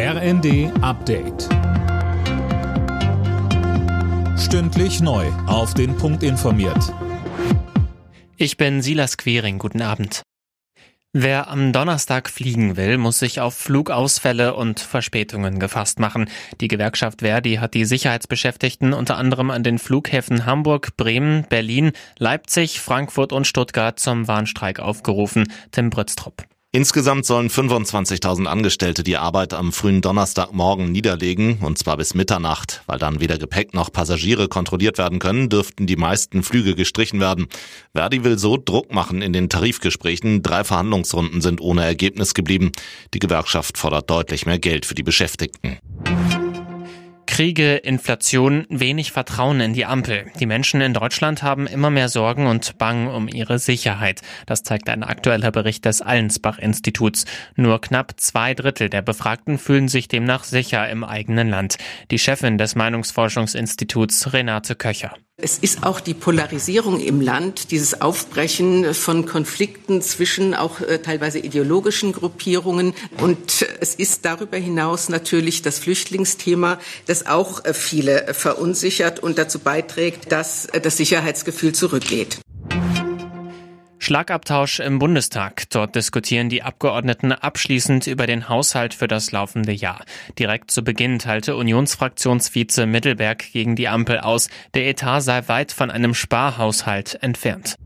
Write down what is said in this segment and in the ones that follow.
RND Update. Stündlich neu. Auf den Punkt informiert. Ich bin Silas Quering. Guten Abend. Wer am Donnerstag fliegen will, muss sich auf Flugausfälle und Verspätungen gefasst machen. Die Gewerkschaft Verdi hat die Sicherheitsbeschäftigten unter anderem an den Flughäfen Hamburg, Bremen, Berlin, Leipzig, Frankfurt und Stuttgart zum Warnstreik aufgerufen. Tim Brütztrup. Insgesamt sollen 25.000 Angestellte die Arbeit am frühen Donnerstagmorgen niederlegen, und zwar bis Mitternacht. Weil dann weder Gepäck noch Passagiere kontrolliert werden können, dürften die meisten Flüge gestrichen werden. Verdi will so Druck machen in den Tarifgesprächen. Drei Verhandlungsrunden sind ohne Ergebnis geblieben. Die Gewerkschaft fordert deutlich mehr Geld für die Beschäftigten. Kriege, Inflation, wenig Vertrauen in die Ampel. Die Menschen in Deutschland haben immer mehr Sorgen und Bang um ihre Sicherheit. Das zeigt ein aktueller Bericht des Allensbach-Instituts. Nur knapp zwei Drittel der Befragten fühlen sich demnach sicher im eigenen Land. Die Chefin des Meinungsforschungsinstituts Renate Köcher. Es ist auch die Polarisierung im Land, dieses Aufbrechen von Konflikten zwischen auch äh, teilweise ideologischen Gruppierungen. Und es ist darüber hinaus natürlich das Flüchtlingsthema, das auch äh, viele verunsichert und dazu beiträgt, dass äh, das Sicherheitsgefühl zurückgeht. Schlagabtausch im Bundestag. Dort diskutieren die Abgeordneten abschließend über den Haushalt für das laufende Jahr. Direkt zu Beginn teilte Unionsfraktionsvize Mittelberg gegen die Ampel aus, der Etat sei weit von einem Sparhaushalt entfernt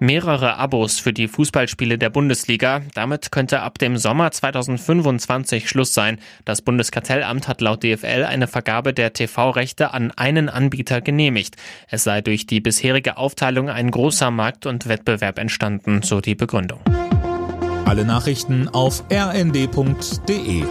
mehrere Abos für die Fußballspiele der Bundesliga. Damit könnte ab dem Sommer 2025 Schluss sein. Das Bundeskartellamt hat laut DFL eine Vergabe der TV-Rechte an einen Anbieter genehmigt. Es sei durch die bisherige Aufteilung ein großer Markt und Wettbewerb entstanden, so die Begründung. Alle Nachrichten auf rnd.de